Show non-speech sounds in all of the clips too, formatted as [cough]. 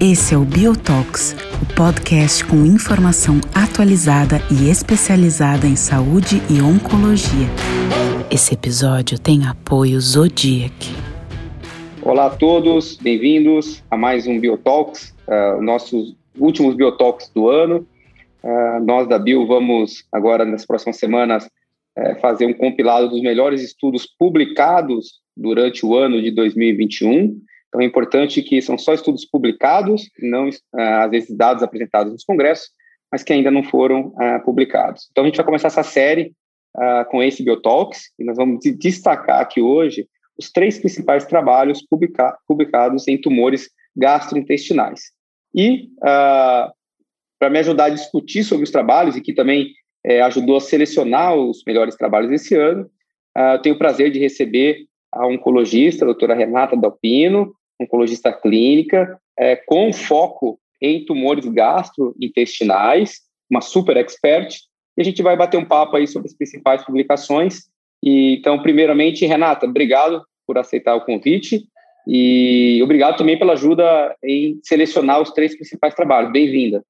Esse é o Biotox, o podcast com informação atualizada e especializada em saúde e oncologia. Esse episódio tem apoio Zodiac. Olá a todos, bem-vindos a mais um Biotalks, uh, nossos últimos Biotalks do ano. Uh, nós da Bio vamos agora nas próximas semanas uh, fazer um compilado dos melhores estudos publicados durante o ano de 2021 então é importante que são só estudos publicados, não ah, às vezes dados apresentados nos congressos, mas que ainda não foram uh, publicados. Então a gente vai começar essa série uh, com esse Biotalks e nós vamos destacar aqui hoje os três principais trabalhos publica publicados em tumores gastrointestinais. E para me ajudar a discutir sobre os trabalhos e que também eh, ajudou a selecionar os melhores trabalhos desse ano, eu tenho o prazer de receber a oncologista, a doutora Renata Dalpino, oncologista clínica, é, com foco em tumores gastrointestinais, uma super expert, e a gente vai bater um papo aí sobre as principais publicações. E, então, primeiramente, Renata, obrigado por aceitar o convite e obrigado também pela ajuda em selecionar os três principais trabalhos. Bem-vinda.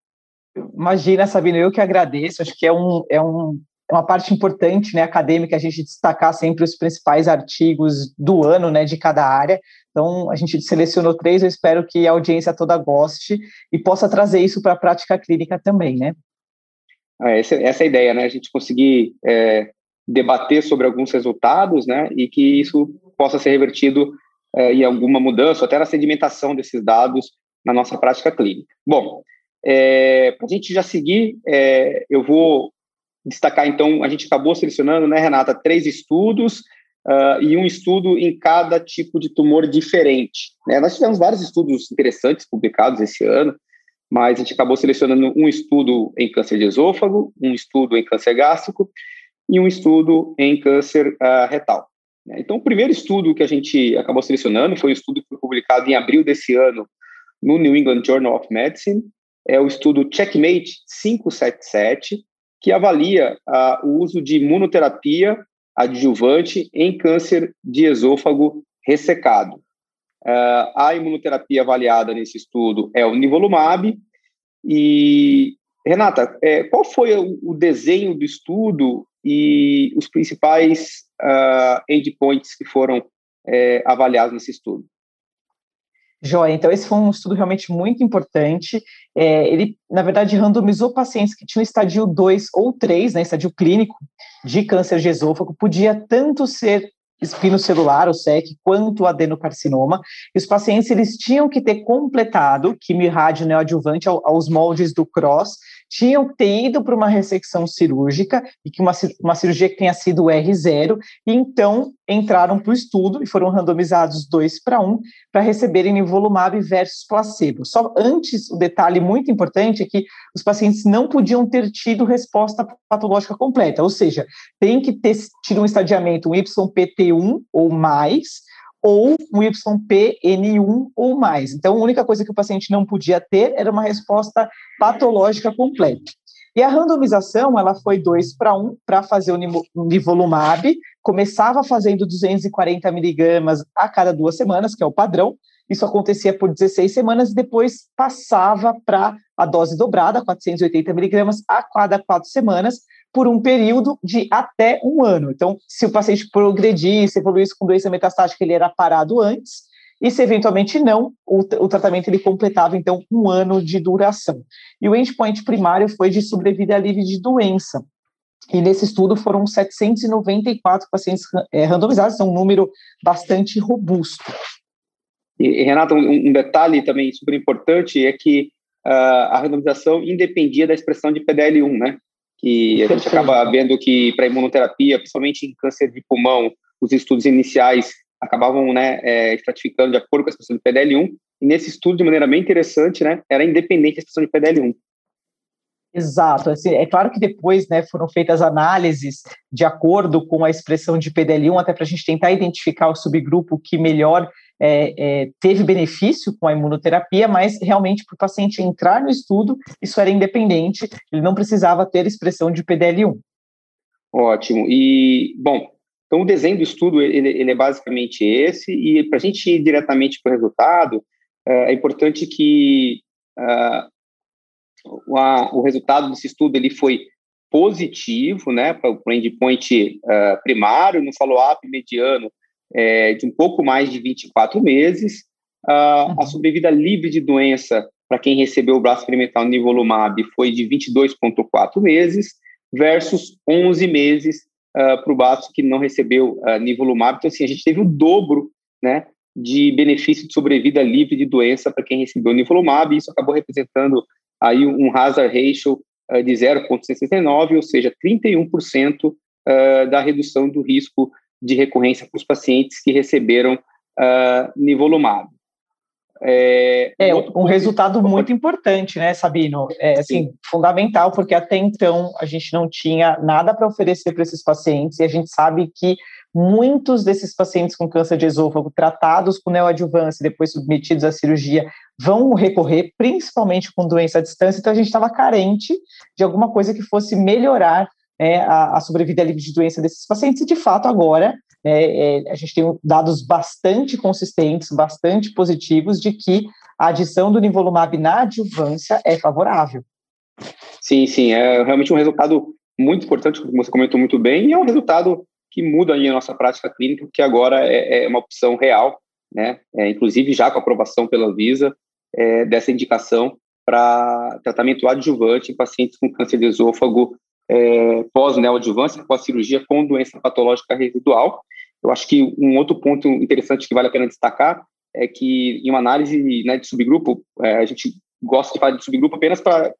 Imagina, Sabino, eu que agradeço. Acho que é um, é um, é uma parte importante, né, acadêmica, a gente destacar sempre os principais artigos do ano, né, de cada área. Então, a gente selecionou três, eu espero que a audiência toda goste e possa trazer isso para a prática clínica também, né? Ah, essa, essa é a ideia, né, a gente conseguir é, debater sobre alguns resultados, né, e que isso possa ser revertido é, em alguma mudança, até na sedimentação desses dados na nossa prática clínica. Bom, é, para a gente já seguir, é, eu vou destacar, então, a gente acabou selecionando, né, Renata, três estudos uh, e um estudo em cada tipo de tumor diferente. Né? Nós tivemos vários estudos interessantes publicados esse ano, mas a gente acabou selecionando um estudo em câncer de esôfago, um estudo em câncer gástrico e um estudo em câncer uh, retal. Né? Então, o primeiro estudo que a gente acabou selecionando foi um estudo que foi publicado em abril desse ano no New England Journal of Medicine, é o estudo Checkmate 577, que avalia uh, o uso de imunoterapia adjuvante em câncer de esôfago ressecado. Uh, a imunoterapia avaliada nesse estudo é o nivolumab. E, Renata, é, qual foi o, o, desenho do estudo e os principais uh, endpoints que foram é, avaliados nesse estudo? Joia, então esse foi um estudo realmente muito importante. É, ele, na verdade, randomizou pacientes que tinham estadio 2 ou 3, né, estadio clínico de câncer de esôfago, podia tanto ser espinocelular, o SEC, quanto adenocarcinoma. E os pacientes eles tinham que ter completado quimio-rádio neoadjuvante aos moldes do CROSS tinham que ter ido para uma ressecção cirúrgica e que uma, uma cirurgia que tenha sido R0, e então entraram para o estudo e foram randomizados dois para um para receberem nivolumab versus placebo. Só antes, o detalhe muito importante é que os pacientes não podiam ter tido resposta patológica completa, ou seja, tem que ter tido um estadiamento, um YPT1 ou mais, ou um YPN1 ou mais. Então, a única coisa que o paciente não podia ter era uma resposta patológica completa. E a randomização, ela foi 2 para 1 para fazer o nivolumab, começava fazendo 240 miligramas a cada duas semanas, que é o padrão, isso acontecia por 16 semanas e depois passava para a dose dobrada, 480 miligramas a cada quatro semanas, por um período de até um ano. Então, se o paciente progredisse, evoluísse com doença metastática, ele era parado antes, e se eventualmente não, o, o, tratamento ele completava então um ano de duração. E o endpoint primário foi de sobrevida livre de doença. E nesse estudo foram 794 pacientes é, randomizados, é um número bastante robusto. E, Renata, um, um detalhe também super importante é que uh, a randomização independia da expressão de PDL1, né? Que a gente acaba vendo que para imunoterapia, principalmente em câncer de pulmão, os estudos iniciais acabavam né, é, estratificando de acordo com a expressão de PDL1, e nesse estudo, de maneira bem interessante, né, era independente da expressão de PDL1. Exato. Assim, é claro que depois né, foram feitas análises de acordo com a expressão de PDL1, até para a gente tentar identificar o subgrupo que melhor é, é, teve benefício com a imunoterapia, mas realmente para o paciente entrar no estudo, isso era independente, ele não precisava ter expressão de PDL1. Ótimo. E, bom, Então, o desenho do estudo ele, ele é basicamente esse, e para a gente ir diretamente para o resultado, é importante que uh, o, o resultado desse estudo ele foi positivo, né, para o endpoint uh, primário, no follow-up mediano é, de um pouco mais de 24 meses, uh, a uhum. sobrevida livre de doença para quem recebeu o braço experimental nivolumab foi de 22,4 meses, versus 11 meses uh, para o braço que não recebeu uh, nivolumab. Então, assim, a gente teve o dobro, né, de benefício de sobrevida livre de doença para quem recebeu nivolumab, e isso acabou representando aí um hazard ratio uh, de 0,69, ou seja, 31% uh, da redução do risco de recorrência para os pacientes que receberam uh, nivolumab. É, é um, resultado muito importante, né, Sabino? É assim, Sim. fundamental, porque até então a gente não tinha nada para oferecer para esses pacientes, e a gente sabe que muitos desses pacientes com câncer de esôfago tratados com neoadjuvância e depois submetidos à cirurgia vão recorrer, principalmente com doença à distância, então a gente estava carente de alguma coisa que fosse melhorar é, a, a sobrevida livre de doença desses pacientes, e de fato agora é, é, a gente tem dados bastante consistentes, bastante positivos de que a adição do nivolumab na adjuvância é favorável. Sim, sim, é realmente um resultado muito importante, como você comentou muito bem, e é um resultado que muda a nossa prática clínica, porque agora é, é uma opção real, né? É, inclusive já com aprovação pela Visa é, dessa indicação para tratamento adjuvante em pacientes com câncer de esôfago é, pós-neoadjuvância, pós-cirurgia com doença patológica residual. Eu acho que um outro ponto interessante que vale a pena destacar é que em uma análise né, de subgrupo, é, a gente gosta de falar de subgrupo apenas para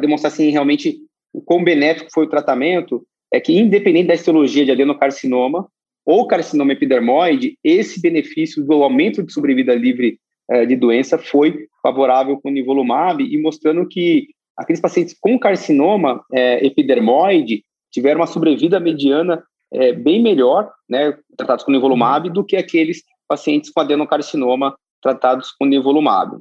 demonstrar assim, realmente o quão benéfico foi o tratamento, é que independente da histologia de adenocarcinoma ou carcinoma epidermoide, esse benefício do aumento de sobrevida livre é, de doença foi favorável com o nivolumab e mostrando que aqueles pacientes com carcinoma é, epidermoide tiveram uma sobrevida mediana é, bem melhor, né, tratados com nivolumab, do que aqueles pacientes com adenocarcinoma tratados com nivolumab.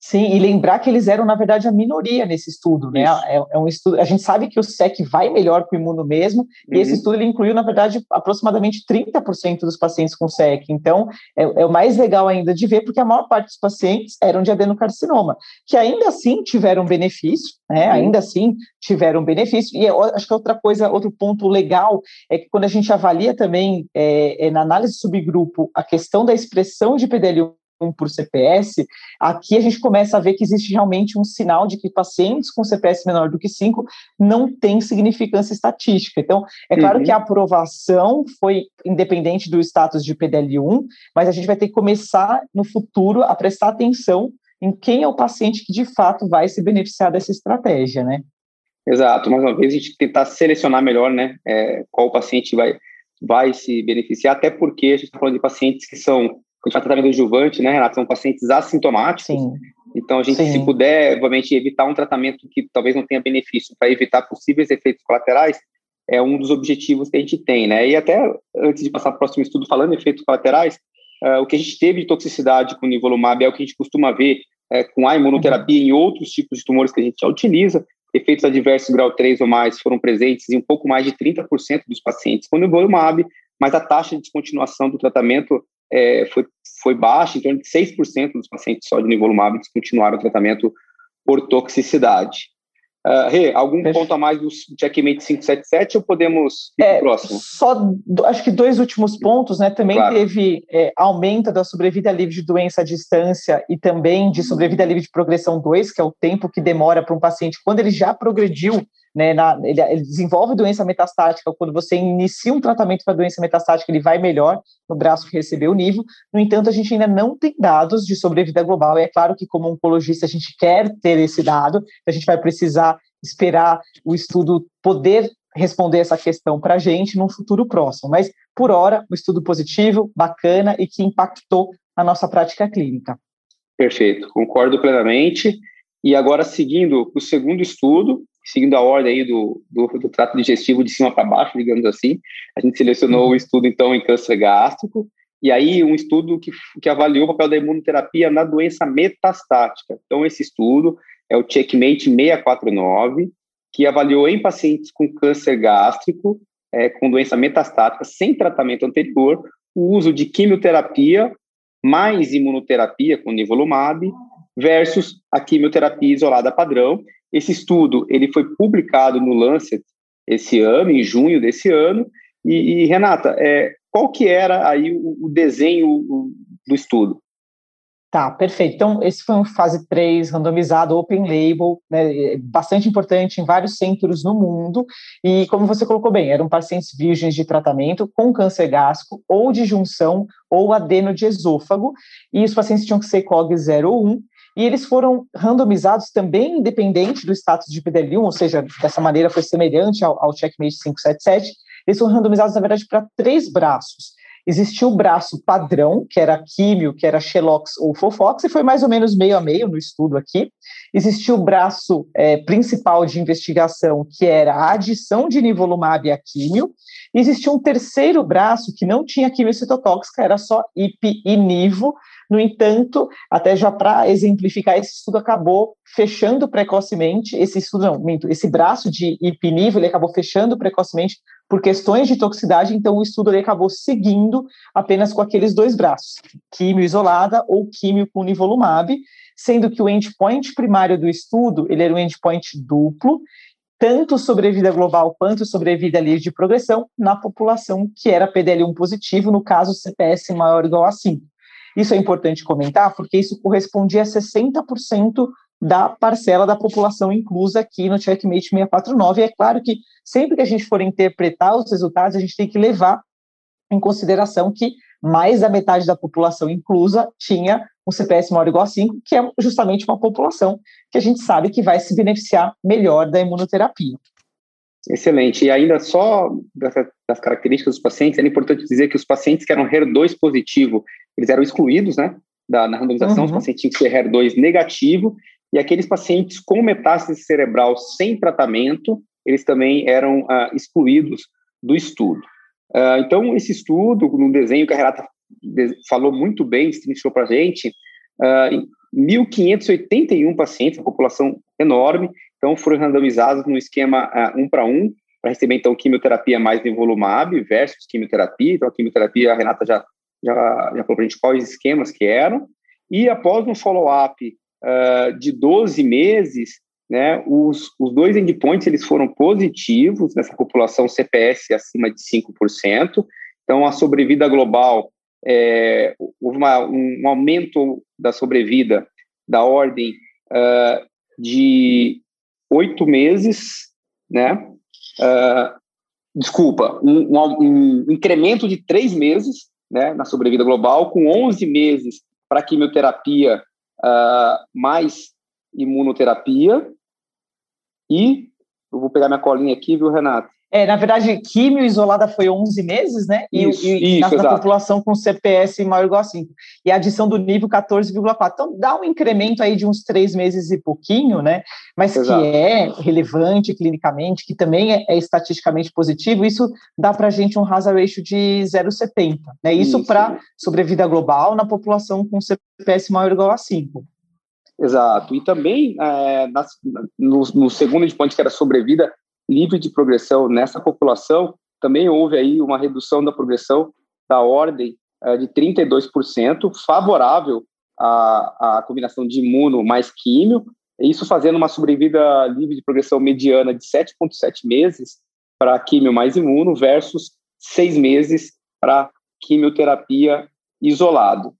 Sim, e lembrar que eles eram, na verdade, a minoria nesse estudo, né? É, é, um estudo. A gente sabe que o SEC vai melhor com o imuno mesmo, uhum. e esse uhum. estudo ele incluiu, na verdade, aproximadamente 30% dos pacientes com SEC. Então, é, é, o mais legal ainda de ver, porque a maior parte dos pacientes eram de adenocarcinoma, que ainda assim tiveram benefício, né? Uhum. Ainda assim tiveram benefício. E eu acho que outra coisa, outro ponto legal é que quando a gente avalia também é, é na análise subgrupo a questão da expressão de PDL1 por CPS, aqui a gente começa a ver que existe realmente um sinal de que pacientes com CPS menor do que 5 não têm significância estatística. Então, é claro uhum. que a aprovação foi independente do status de PDL1, mas a gente vai ter que começar no futuro a prestar atenção em quem é o paciente que de fato vai se beneficiar dessa estratégia, né? Exato. Mais uma vez, a gente tentar selecionar melhor, né, é, qual paciente vai, vai se beneficiar, até porque a gente está falando de pacientes que são a gente tratamento adjuvante, né, Renato, são pacientes assintomáticos. Sim. Então, a gente, Sim. se puder, obviamente, evitar um tratamento que talvez não tenha benefício para evitar possíveis efeitos colaterais, é um dos objetivos que a gente tem, né? E até antes de passar para o próximo estudo falando em efeitos colaterais, uh, o que a gente teve de toxicidade com o nivolumab é o que a gente costuma ver uh, com a imunoterapia uhum. em outros tipos de tumores que a gente já utiliza. Efeitos adversos grau 3 ou mais foram presentes em um pouco mais de 30% dos pacientes com nivolumab, mas a taxa de descontinuação do tratamento é, foi, foi baixa, em torno de 6% dos pacientes só de nivolumab descontinuaram o tratamento por toxicidade. Uh, Rê, algum Perfeito. ponto a mais do checkmate 577 ou podemos ir é, próximo? Só, acho que dois últimos pontos, né? Também claro. teve é, aumento da sobrevida livre de doença à distância e também de sobrevida livre de progressão 2, que é o tempo que demora para um paciente, quando ele já progrediu né, na, ele, ele, desenvolve doença metastática, quando você inicia um tratamento para doença metastática, ele vai melhor no braço que recebeu o nível. No entanto, a gente ainda não tem dados de sobrevida global. E é claro que, como oncologista, a gente quer ter esse dado, a gente vai precisar esperar o estudo poder responder essa questão para a gente num futuro próximo. Mas, por hora, um estudo positivo, bacana e que impactou a nossa prática clínica. Perfeito, concordo plenamente. E agora, seguindo o segundo estudo, seguindo a ordem aí do, do, do trato digestivo de cima para baixo, digamos assim, a gente selecionou o um estudo, então, em câncer gástrico, e aí um estudo que, que avaliou o papel da imunoterapia na doença metastática. Então, esse estudo é o Checkmate 649, que avaliou em pacientes com câncer gástrico é, com doença metastática sem tratamento anterior, o uso de quimioterapia mais imunoterapia com nivolumab versus a quimioterapia isolada padrão. Esse estudo ele foi publicado no Lancet esse ano, em junho desse ano. E, e Renata, é, qual que era aí o, o desenho do estudo? Tá, perfeito. Então, esse foi um fase 3, randomizado, open label, né, bastante importante em vários centros no mundo. E, como você colocou bem, eram pacientes virgens de tratamento com câncer gástrico, ou de junção, ou adeno de esôfago. E os pacientes tinham que ser COG 0 ou 1. E eles foram randomizados também independente do status de PDL1, ou seja, dessa maneira foi semelhante ao, ao Checkmate 577. Eles foram randomizados, na verdade, para três braços. Existia o braço padrão, que era químio, que era Xelox ou Fofox, e foi mais ou menos meio a meio no estudo aqui. Existia o braço é, principal de investigação, que era a adição de nivolumab a químio. E existia um terceiro braço que não tinha químio citotóxica, era só IP e nivo, no entanto, até já para exemplificar, esse estudo acabou fechando precocemente, esse estudo, não, esse braço de ipinivo, ele acabou fechando precocemente por questões de toxicidade, então o estudo ele acabou seguindo apenas com aqueles dois braços, químio isolada ou químio com nivolumab, sendo que o endpoint primário do estudo, ele era um endpoint duplo, tanto sobrevida global quanto sobrevida livre de progressão na população que era PDL1 positivo, no caso CPS maior ou igual a 5. Isso é importante comentar, porque isso correspondia a 60% da parcela da população inclusa aqui no Checkmate 649. E é claro que sempre que a gente for interpretar os resultados, a gente tem que levar em consideração que mais da metade da população inclusa tinha um CPS maior ou igual a 5, que é justamente uma população que a gente sabe que vai se beneficiar melhor da imunoterapia. Excelente. E ainda só das características dos pacientes, é importante dizer que os pacientes que eram HER2 positivo, eles eram excluídos, né, da, na randomização, uhum. os pacientes tinham que ser HER2 negativo, e aqueles pacientes com metástase cerebral sem tratamento, eles também eram uh, excluídos do estudo. Uh, então, esse estudo, no desenho que a Renata falou muito bem, destrinchou para a gente, uh, 1.581 pacientes, uma população enorme, então foram randomizados no esquema uh, um para um, para receber então quimioterapia mais nivolumab versus quimioterapia. Então a quimioterapia, a Renata já, já, já falou para a gente quais esquemas que eram. E após um follow-up uh, de 12 meses, né, os, os dois endpoints eles foram positivos nessa população CPS acima de 5%. Então a sobrevida global é, houve uma, um, um, aumento da sobrevida da ordem uh, de oito meses, né? Uh, desculpa, um, um, um, incremento de três meses, né, na sobrevida global, com 11 meses para quimioterapia uh, mais imunoterapia e eu vou pegar minha colinha aqui, viu, Renato? É, na verdade, químio isolada foi 11 meses, né? E, isso, e isso, na, na população com CPS maior ou igual a 5. E a adição do nível 14,4. Então, dá um incremento aí de uns três meses e pouquinho, né? Mas exato. que é relevante clinicamente, que também é, é estatisticamente positivo, isso dá para a gente um hazard ratio de 0,70. Né? Isso, isso. para sobrevida global na população com CPS maior ou igual a 5. Exato. E também, é, nas, no, no segundo endpoint, que era sobrevida, livre de progressão nessa população, também houve aí uma redução da progressão da ordem uh, de 32%, favorável à, à combinação de imuno mais químio, isso fazendo uma sobrevida livre de progressão mediana de 7,7 meses para químio mais imuno versus seis meses para quimioterapia isolado.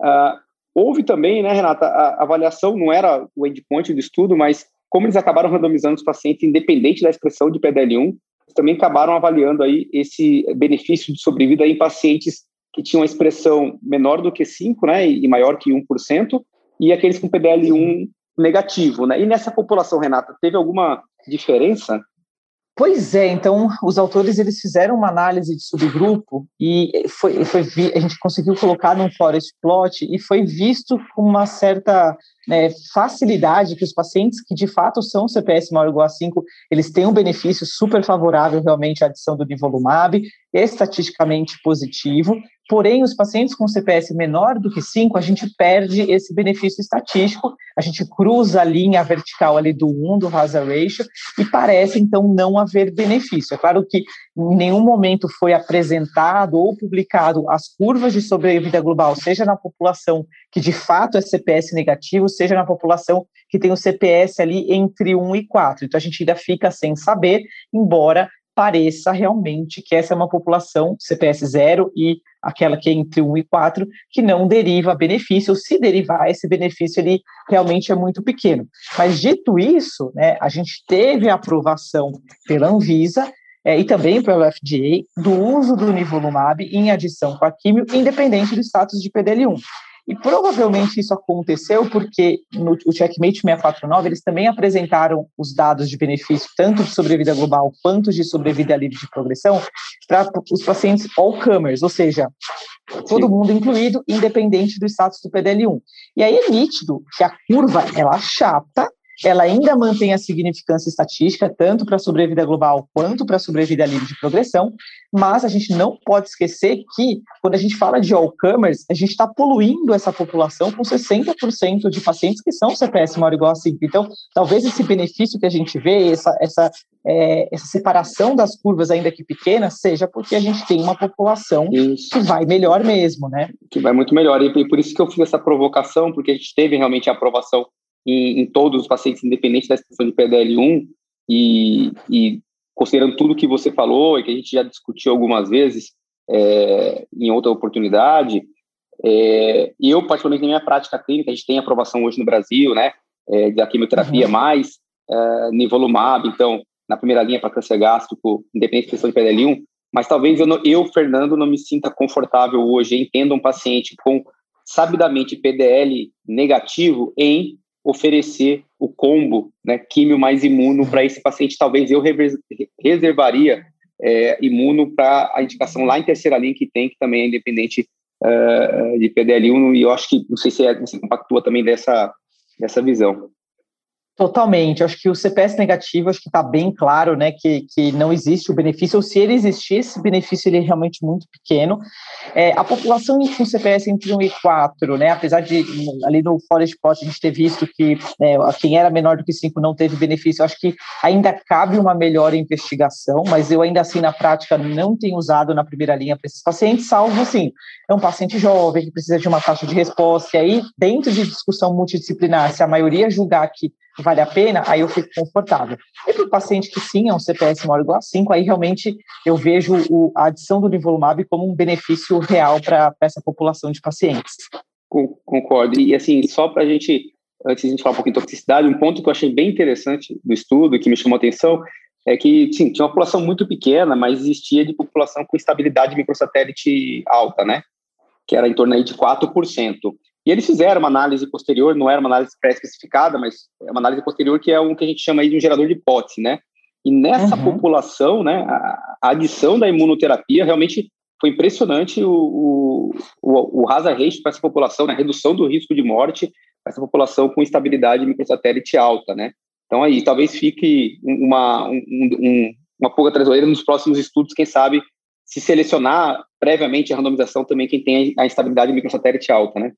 Uh, houve também, né, Renata, a avaliação não era o endpoint do estudo, mas como eles acabaram randomizando os pacientes independente da expressão de PDL1, também acabaram avaliando aí esse benefício de sobrevida em pacientes que tinham a expressão menor do que 5, né, e maior que 1%, e aqueles com PDL1 negativo, né? E nessa população, Renata, teve alguma diferença Pois é, então os autores eles fizeram uma análise de subgrupo e foi, foi a gente conseguiu colocar num forest plot e foi visto com uma certa né, facilidade que os pacientes que de fato são CPS maior ou igual a 5, eles têm um benefício super favorável realmente à adição do nivolumab, estatisticamente positivo, porém os pacientes com CPS menor do que 5, a gente perde esse benefício estatístico, a gente cruza a linha vertical ali do 1 do hazard ratio e parece então não haver benefício. É claro que em nenhum momento foi apresentado ou publicado as curvas de sobrevida global, seja na população que de fato é CPS negativo, seja na população que tem o CPS ali entre 1 e 4. Então a gente ainda fica sem saber, embora pareça realmente que essa é uma população CPS zero e aquela que é entre 1 e 4, que não deriva benefício, ou se derivar, esse benefício ele realmente é muito pequeno. Mas dito isso, né, a gente teve a aprovação pela Anvisa é, e também pelo FDA do uso do nivolumab em adição com a químio, independente do status de PDL1. E provavelmente isso aconteceu porque no o Checkmate 649 eles também apresentaram os dados de benefício, tanto de sobrevida global quanto de sobrevida livre de progressão, para os pacientes all-comers, ou seja, todo Sim. mundo incluído, independente do status do PDL1. E aí é nítido que a curva ela chata ela ainda mantém a significância estatística, tanto para a sobrevida global quanto para a sobrevida livre de progressão, mas a gente não pode esquecer que, quando a gente fala de all-comers, a gente está poluindo essa população com 60% de pacientes que são CPS maior ou igual a 5. Então, talvez esse benefício que a gente vê, essa, essa, é, essa separação das curvas, ainda que pequena, seja porque a gente tem uma população isso. que vai melhor mesmo, né? Que vai muito melhor. E por isso que eu fiz essa provocação, porque a gente teve realmente a aprovação em, em todos os pacientes, independente da expressão de PDL1, e, e, considerando tudo que você falou e que a gente já discutiu algumas vezes é, em outra oportunidade, é, eu, particularmente na minha prática clínica, a gente tem aprovação hoje no Brasil, né, é, da quimioterapia uhum. mais é, nivolumab, então, na primeira linha para câncer gástrico, independente da expressão de PDL1, mas talvez eu, eu, Fernando, não me sinta confortável hoje em tendo um paciente com sabidamente PDL negativo em oferecer o combo, né, químio mais imuno para esse paciente. Talvez eu reservaria é, imuno para a indicação lá em terceira linha que tem, que também é independente uh, de PDL1, e eu acho que, não sei se é, se compactua também dessa, dessa visão. Totalmente. Acho que o CPS negativo, acho que está bem claro, né, que, que não existe o benefício, ou se ele existir, esse benefício ele é realmente muito pequeno. É, a população com CPS entre 1 e 4, né, apesar de ali no Forest Plot a gente ter visto que né, quem era menor do que 5 não teve benefício, acho que ainda cabe uma melhor investigação, mas eu ainda assim na prática não tenho usado na primeira linha para esses pacientes, salvo assim, é um paciente jovem que precisa de uma taxa de resposta, e aí dentro de discussão multidisciplinar, se a maioria julgar que vale a pena, aí eu fico confortável. E para o paciente que sim é um CPS maior ou igual a 5, aí realmente eu vejo o, a adição do nivolumab como um benefício real para essa população de pacientes. Concordo. E assim, só para a gente, antes de a gente falar um pouquinho de toxicidade, um ponto que eu achei bem interessante do estudo, que me chamou a atenção, é que, sim, tinha uma população muito pequena, mas existia de população com estabilidade microsatélite alta, né? Que era em torno aí de 4%. E eles fizeram uma análise posterior, não era uma análise pré-especificada, mas é uma análise posterior que é um que a gente chama aí de um gerador de hipótese, né? E nessa uhum. população, né, a, a, adição da imunoterapia realmente foi impressionante o, o, o, o hazard ratio para essa população, né, a redução do risco de morte para essa população com estabilidade microsatélite alta, né? Então aí talvez fique uma, um, um, uma pulga atrás nos próximos estudos, quem sabe se selecionar previamente a randomização também quem tem a estabilidade microsatélite alta, né?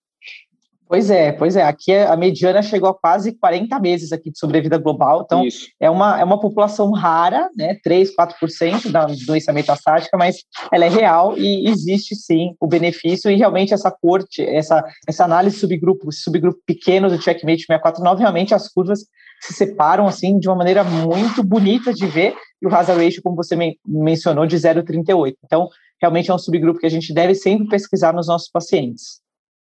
Pois é, pois é. Aqui a mediana chegou a quase 40 meses aqui de sobrevida global. Então, Isso. é uma, é uma população rara, né? 3, 4% da doença metastática, mas ela é real e existe sim o benefício. E realmente essa corte, essa, essa análise de subgrupo, subgrupo pequeno do Checkmate 649, realmente as curvas se separam assim de uma maneira muito bonita de ver. E o hazard ratio, como você men mencionou, de 0,38. Então, realmente é um subgrupo que a gente deve sempre pesquisar nos nossos pacientes.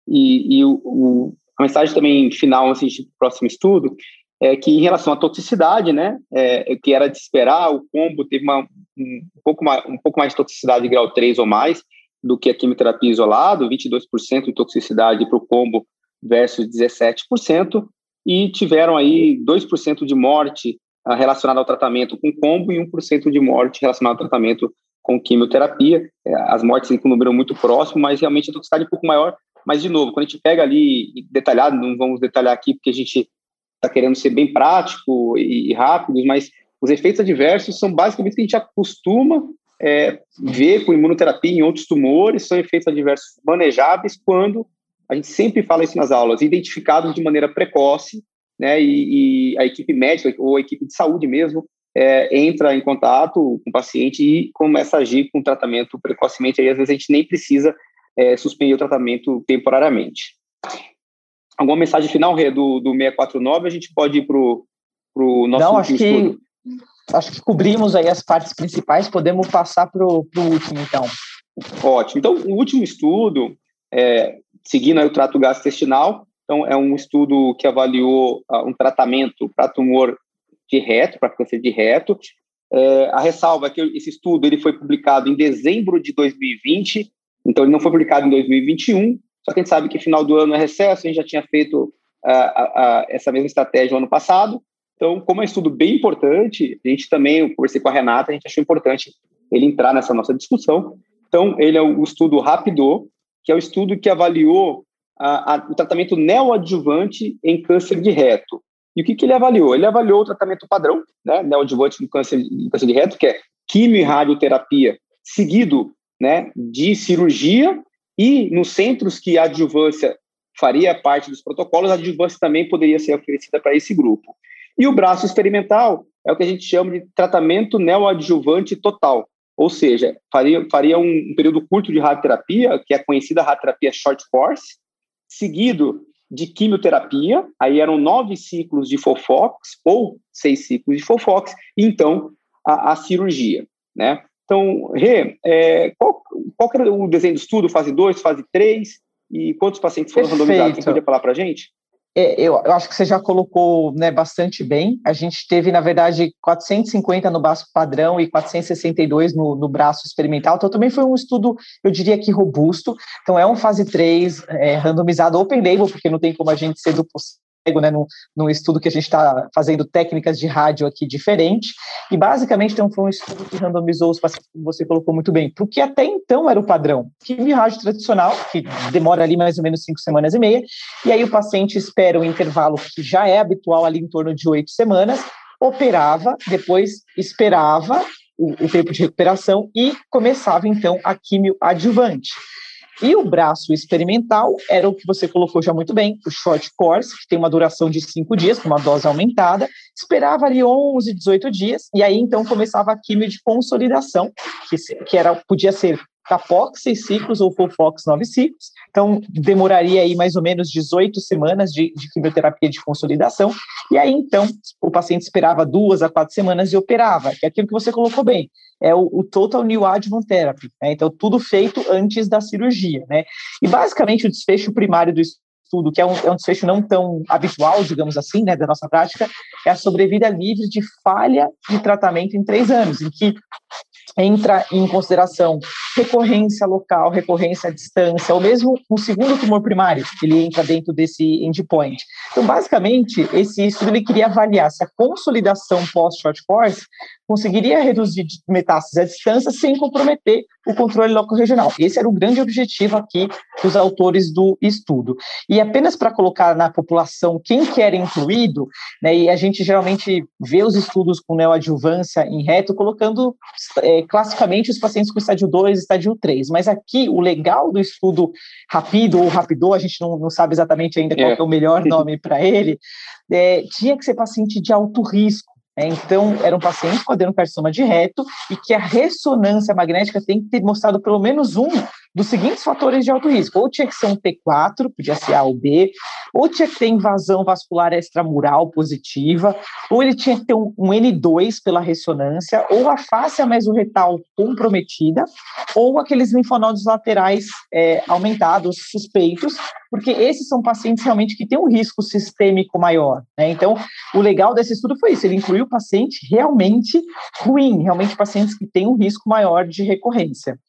E, e o, o, a mensagem também final, assim, do próximo estudo, é que em relação à toxicidade, né, é, que era de esperar, o combo teve uma, um, pouco mais, um pouco mais de toxicidade de grau 3 ou mais do que a quimioterapia isolado, 22% de toxicidade para o combo versus 17%, e tiveram aí 2% de morte uh, relacionada ao tratamento com combo e 1% de morte relacionada ao tratamento com quimioterapia. É, as mortes com um número muito próximo, mas realmente a toxicidade é um pouco maior mas, de novo, quando a gente pega ali detalhado, não vamos detalhar aqui porque a gente está querendo ser bem prático e, rápido, mas os efeitos adversos são basicamente o que a gente acostuma é, ver com imunoterapia em outros tumores, são efeitos adversos manejáveis quando, a gente sempre fala isso nas aulas, identificados de maneira precoce, né, e, e a equipe médica ou a equipe de saúde mesmo é, entra em contato com o paciente e começa a agir com o tratamento precocemente, aí às vezes a gente nem precisa é, suspender o tratamento temporariamente. Alguma mensagem final, Rê, do, do 649? A gente pode ir para o nosso Não, acho que, acho que cobrimos aí as partes principais, podemos passar para o último, então. Ótimo. Então, o último estudo, é, seguindo o trato gastrointestinal, então é um estudo que avaliou uh, um tratamento para tumor de reto, para câncer de reto. É, a ressalva é que esse estudo ele foi publicado em dezembro de 2020, então ele não foi publicado em 2021, só que a gente sabe que final do ano é recesso, a gente já tinha feito uh, uh, essa mesma estratégia no ano passado, então, como é um estudo bem importante, a gente também, eu conversei com a Renata, a gente achou importante ele entrar nessa nossa discussão. Então, ele é o estudo Rapido, que é o estudo que avaliou o tratamento neoadjuvante em câncer de reto. E o que, que ele avaliou? Ele avaliou o tratamento padrão, né, neoadjuvante no câncer, no câncer de reto, que é quimio e radioterapia, seguido né, de cirurgia, e nos centros que a adjuvância faria parte dos protocolos, a adjuvância também poderia ser oferecida para esse grupo. E o braço experimental é o que a gente chama de tratamento neoadjuvante total, ou seja, faria, faria um, período curto de radioterapia, que é a conhecida radioterapia short course, seguido de quimioterapia, aí eram nove ciclos de Fofox ou seis ciclos de Fofox, e então a, a cirurgia, né? Então, Rê, é, qual, qual era o desenho do estudo, fase 2, fase 3, e quantos pacientes foram Perfeito. randomizados? Você podia falar para a gente? É, eu, eu, acho que você já colocou né, bastante bem. A gente teve, na verdade, 450 no braço padrão e 462 no, no braço experimental. Então, também foi um estudo, eu diria que robusto. Então, é um fase 3 é, randomizado open label, porque não tem como a gente ser do cego, né, num, num estudo que a gente está fazendo técnicas de rádio aqui diferente, e basicamente então, foi um estudo que randomizou os pacientes, como você colocou muito bem, porque até então era o padrão, quimio rádio tradicional, que demora ali mais ou menos cinco semanas e meia, e aí o paciente espera um intervalo que já é habitual ali em torno de oito semanas, operava, depois esperava o, o tempo de recuperação e começava então a quimio adjuvante. E o braço experimental era o que você colocou já muito bem, o short course, que tem uma duração de cinco dias, com uma dose aumentada, esperava ali 11, 18 dias, e aí então começava a quimio de consolidação, que, que era, podia ser Capox seis ciclos ou Fofox nove ciclos. Então, demoraria aí mais ou menos 18 semanas de, de, quimioterapia de consolidação. E aí, então, o paciente esperava duas a quatro semanas e operava, que é aquilo que você colocou bem é o, o Total New Adjuvant Therapy, né? então tudo feito antes da cirurgia, né? E basicamente o desfecho primário do estudo, que é um, é um desfecho não tão habitual, digamos assim, né, da nossa prática, é a sobrevida livre de falha de tratamento em três anos, em que entra em consideração recorrência local, recorrência à distância, ou mesmo um segundo tumor primário, ele entra dentro desse endpoint. Então, basicamente, esse estudo ele queria avaliar se a consolidação pós-short course conseguiria reduzir metástases à distância sem comprometer o controle local regional. Esse era o grande objetivo aqui dos autores do estudo. E apenas para colocar na população quem quer incluído, né, e a gente geralmente vê os estudos com neoadjuvância em reto colocando é, classicamente os pacientes com estádio 2 estádio 3, mas aqui o legal do estudo rápido ou rápido, a gente não, não sabe exatamente ainda qual é, é o melhor nome para ele, é, tinha que ser paciente de alto risco, é, então, era um paciente com adenocarcinoma de reto e que a ressonância magnética tem que ter mostrado pelo menos um dos seguintes fatores de alto risco. Ou tinha que ser um T4, podia ser A ou B, ou tinha que ter invasão vascular extramural positiva, ou ele tinha que ter um, um N2 pela ressonância, ou a face mesorretal comprometida, ou aqueles linfonodos laterais é, aumentados, suspeitos, porque esses são pacientes realmente que têm um risco sistêmico maior. Né? Então, o legal desse estudo foi isso, ele incluiu paciente realmente ruim, realmente pacientes que têm um risco maior de recorrência.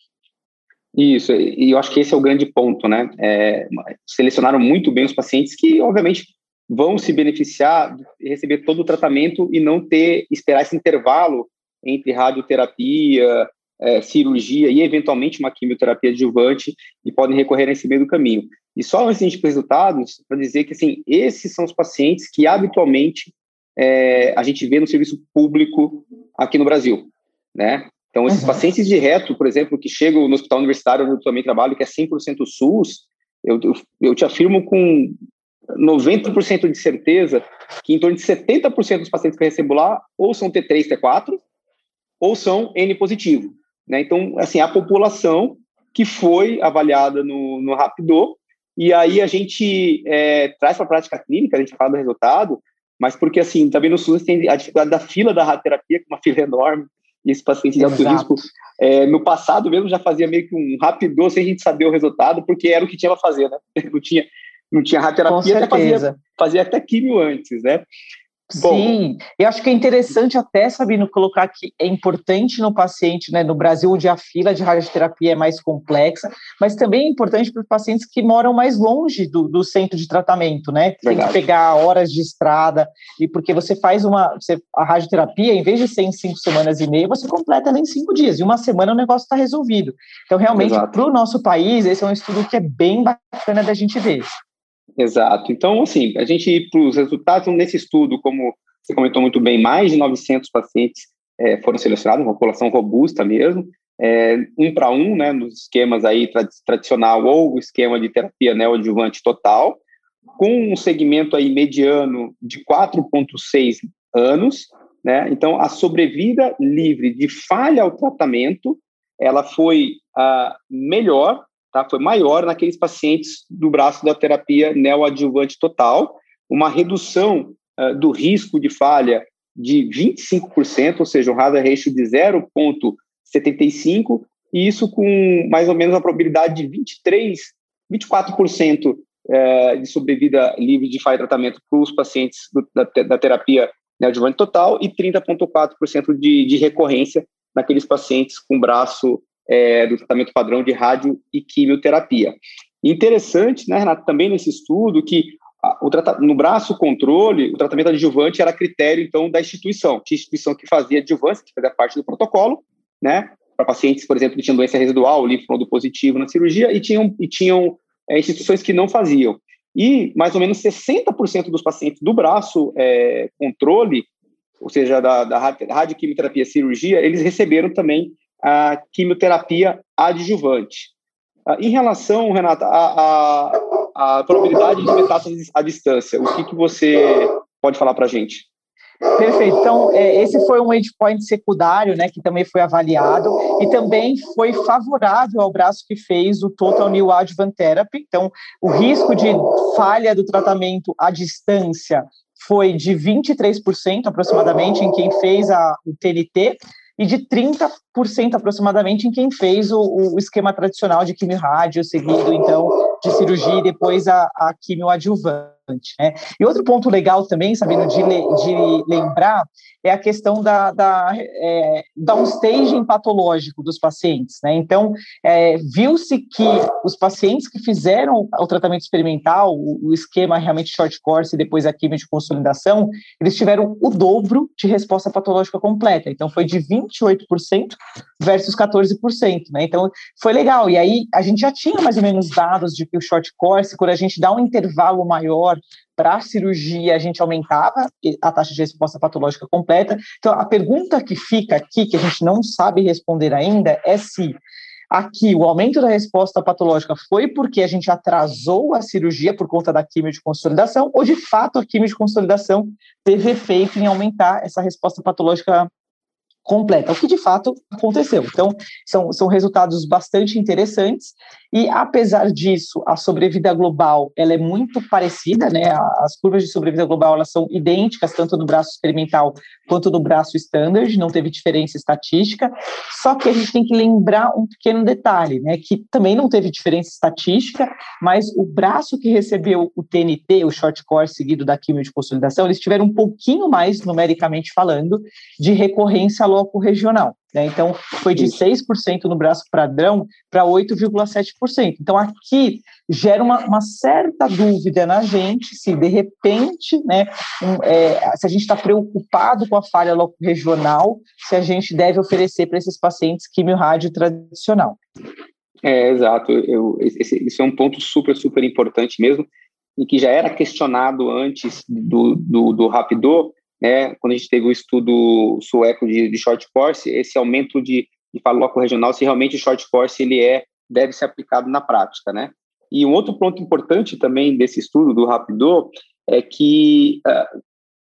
Isso, e eu acho que esse é o grande ponto, né? É, selecionaram muito bem os pacientes que, obviamente, vão se beneficiar de receber todo o tratamento e não ter, esperar esse intervalo entre radioterapia é, cirurgia e eventualmente uma quimioterapia adjuvante e podem recorrer nesse meio do caminho. E só antes de resultados, para dizer que assim, esses são os pacientes que habitualmente é, a gente vê no serviço público aqui no Brasil, né? Então, esses uhum. pacientes de reto, por exemplo, que chegam no hospital universitário onde eu também trabalho, que é 100% SUS, eu, eu, eu te afirmo com 90% de certeza que em torno de 70% dos pacientes que eu recebo lá ou são T3, T4 ou são N positivo. Né? Então, assim, a população que foi avaliada no, no Rapido, e aí a gente é, traz para a prática clínica, a gente fala do resultado, mas porque, assim, também no SUS tem a dificuldade da fila da radioterapia, que é uma fila enorme, e esse paciente de alto risco, é, no passado mesmo já fazia meio que um rápido sem a gente saber o resultado, porque era o que tinha para fazer, né? [laughs] Não tinha, não tinha radioterapia, até fazia, fazia até químio antes, né? Bom, Sim, eu acho que é interessante até, Sabino, colocar que é importante no paciente, né, no Brasil, onde a fila de radioterapia é mais complexa, mas também é importante para os pacientes que moram mais longe do, do centro de tratamento, né? Tem que pegar horas de estrada, e porque você faz uma. Você, a radioterapia, em vez de ser em cinco semanas e meia, você completa ela em cinco dias, e uma semana o negócio está resolvido. Então, realmente, para o nosso país, esse é um estudo que é bem bacana da gente ver. Exato. Então, assim, a gente, para os resultados, nesse estudo, como você comentou muito bem, mais de 900 pacientes é, foram selecionados, uma população robusta mesmo, é, um para um, né, nos esquemas aí tradicional ou esquema de terapia neoadjuvante total, com um segmento aí mediano de 4,6 anos, né, então a sobrevida livre de falha ao tratamento, ela foi a melhor tá? foi maior naqueles pacientes do braço da terapia neoadjuvante total, uma redução uh, do risco de falha de 25%, ou seja, um hazard ratio de 0,75, e isso com mais ou menos a probabilidade de 23, 24% uh, de sobrevida livre de falha de tratamento para os pacientes da, da terapia neoadjuvante total e 30,4% de, de recorrência naqueles pacientes com braço é, do tratamento padrão de rádio e quimioterapia. Interessante, né, Renato, também nesse estudo, que o no braço controle, o tratamento adjuvante era critério, então, da instituição. Tinha instituição que fazia adjuvância, que fazia parte do protocolo, né, para pacientes, por exemplo, que tinham doença residual, linfonodo positivo na cirurgia, e tinham, e tinham é, instituições que não faziam. E mais ou menos 60% dos pacientes do braço é, controle, ou seja, da, da radioquimioterapia cirurgia, eles receberam também a quimioterapia adjuvante. Ah, em relação, Renata, à probabilidade de metástase à distância, o que, que você pode falar para a gente? Perfeito. Então, é, esse foi um endpoint secundário, né, que também foi avaliado e também foi favorável ao braço que fez o Total New Adjuvant Therapy. Então, o risco de falha do tratamento à distância foi de 23% aproximadamente em quem fez a, o TNT e de 30% aproximadamente em quem fez o, o esquema tradicional de quimio rádio, seguido então de cirurgia e depois a, a quimio adjuvante. Né? E outro ponto legal também, Sabino, de, de lembrar é a questão da, da é, downstaging patológico dos pacientes. Né? Então, é, viu-se que os pacientes que fizeram o tratamento experimental, o, o, esquema realmente short course e depois a quimio de consolidação, eles tiveram o dobro de resposta patológica completa. Então, foi de 28% versus 14%. Né? Então, foi legal. E aí, a gente já tinha mais ou menos dados de que o short course, quando a gente dá um intervalo maior para a cirurgia, a gente aumentava a taxa de resposta patológica completa. Então, a pergunta que fica aqui, que a gente não sabe responder ainda, é se aqui o aumento da resposta patológica foi porque a gente atrasou a cirurgia por conta da quimio de consolidação, ou de fato a quimio de consolidação teve efeito em aumentar essa resposta patológica completa, o que de fato aconteceu. Então, são, são resultados bastante interessantes e, apesar disso, a sobrevida global ela é muito parecida, né? As curvas de sobrevida global elas são idênticas tanto no braço experimental quanto no braço standard, não teve diferença estatística. Só que a gente tem que lembrar um pequeno detalhe, né? Que também não teve diferença estatística, mas o braço que recebeu o TNT, o short course seguido da quimio de consolidação, eles tiveram um pouquinho mais, numericamente falando, de recorrência loco regional. Né? Então, foi de 6% no braço padrão para 8,7%. Então, aqui gera uma, uma, certa dúvida na gente se, de repente, né, um, é, se a gente está preocupado com a falha local regional, se a gente deve oferecer para esses pacientes quimio-rádio tradicional. É, exato. Eu, esse, esse é um ponto super, super importante mesmo, e que já era questionado antes do, do, do Rapidô, né, quando a gente teve o estudo sueco de, de short course, esse aumento de, de faloco regional, se realmente o short course ele é, deve ser aplicado na prática, né? E um outro ponto importante também desse estudo do Rapidô é que uh,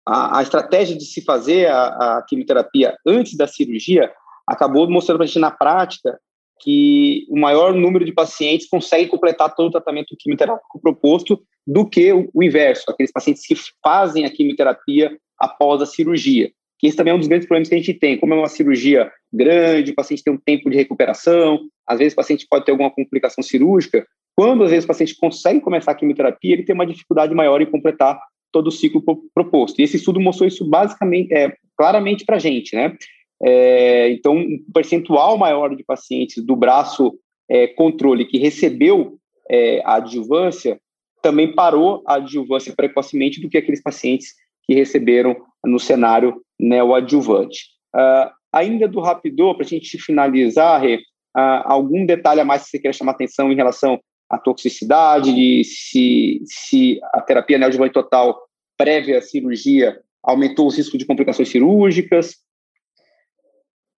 a, a, estratégia de se fazer a, a, quimioterapia antes da cirurgia acabou mostrando para a gente na prática que o maior número de pacientes consegue completar todo o tratamento quimioterápico proposto do que o, inverso, aqueles pacientes que fazem a quimioterapia após a cirurgia. Que esse também é um dos grandes problemas que a gente tem. Como é uma cirurgia grande, o paciente tem um tempo de recuperação, às vezes o paciente pode ter alguma complicação cirúrgica. Quando, às vezes, o paciente consegue começar a quimioterapia, ele tem uma dificuldade maior em completar todo o ciclo proposto. E esse estudo mostrou isso basicamente, é, claramente para a gente, né? É, então, um percentual maior de pacientes do braço é, controle que recebeu é, a adjuvância também parou a adjuvância precocemente do que aqueles pacientes que receberam no cenário neoadjuvante. Uh, ainda do Rapidô, para a gente finalizar, Rê, uh, algum detalhe a mais que você queira chamar atenção em relação à toxicidade, de se, se a terapia neoadjuvante total prévia à cirurgia aumentou o risco de complicações cirúrgicas,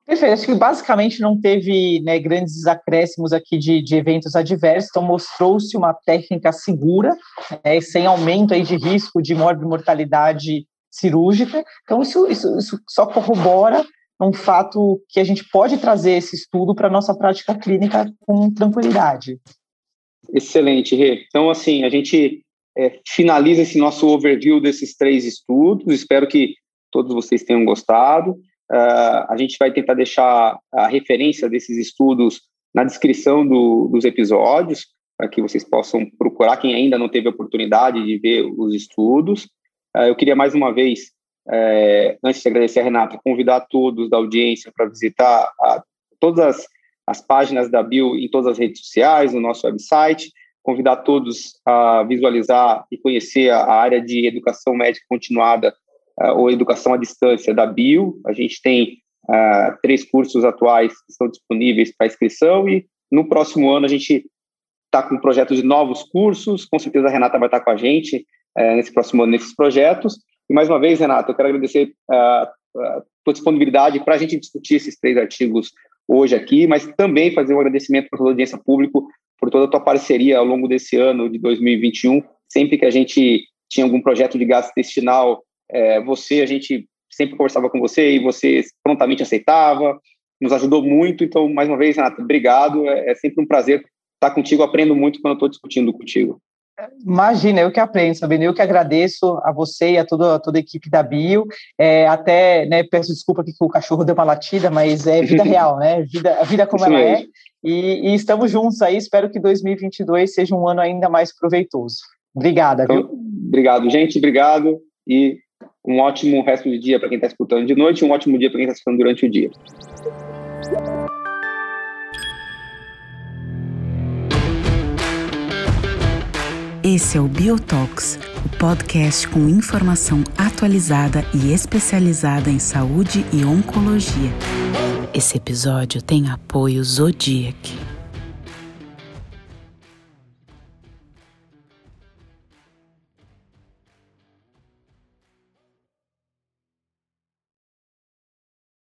Perfeito, acho que basicamente não teve né, grandes acréscimos aqui de, de eventos adversos, então mostrou-se uma técnica segura, né, sem aumento aí de risco de mortalidade cirúrgica, então isso, isso, isso só corrobora um fato que a gente pode trazer esse estudo para a nossa prática clínica com tranquilidade. Excelente, Rê. Então, assim, a gente é, finaliza esse nosso overview desses três estudos, espero que todos vocês tenham gostado. Uh, a gente vai tentar deixar a referência desses estudos na descrição do, dos episódios, para que vocês possam procurar, quem ainda não teve a oportunidade de ver os estudos. Uh, eu queria mais uma vez, uh, antes de agradecer a Renata, convidar todos da audiência para visitar todas as, as páginas da Bio em todas as redes sociais, no nosso website, convidar todos a visualizar e conhecer a, área de educação médica continuada ou educação à distância da Bio. A gente tem uh, três cursos atuais que estão disponíveis para inscrição e no próximo ano a gente está com um projeto de novos cursos. Com certeza a Renata vai estar com a gente uh, nesse próximo ano nesses projetos. E mais uma vez, Renata, eu quero agradecer a tua disponibilidade para a gente discutir esses três artigos hoje aqui, mas também fazer um agradecimento para toda a audiência pública por toda a tua parceria ao longo desse ano de 2021. Sempre que a gente tinha algum projeto de gastrointestinal é, você, a gente sempre conversava com você e você prontamente aceitava, nos ajudou muito. Então, mais uma vez, Renata, obrigado. É, é sempre um prazer estar contigo. Aprendo muito quando estou discutindo contigo. Imagina, eu que aprendo, Sabine, eu que agradeço a você e a toda, a toda a equipe da Bio. É, até né, peço desculpa aqui que o cachorro deu uma latida, mas é vida [laughs] real, né? Vida, a vida como Isso ela é. mesmo. é. E, e, estamos juntos aí. Espero que 2022 seja um ano ainda mais proveitoso. Obrigada, então? Obrigado, gente. Obrigado. E um ótimo resto de dia para quem está escutando de noite e um ótimo dia para quem está escutando durante o dia. Esse é o Biotox, o podcast com informação atualizada e especializada em saúde e oncologia. Esse episódio tem apoio Zodiac.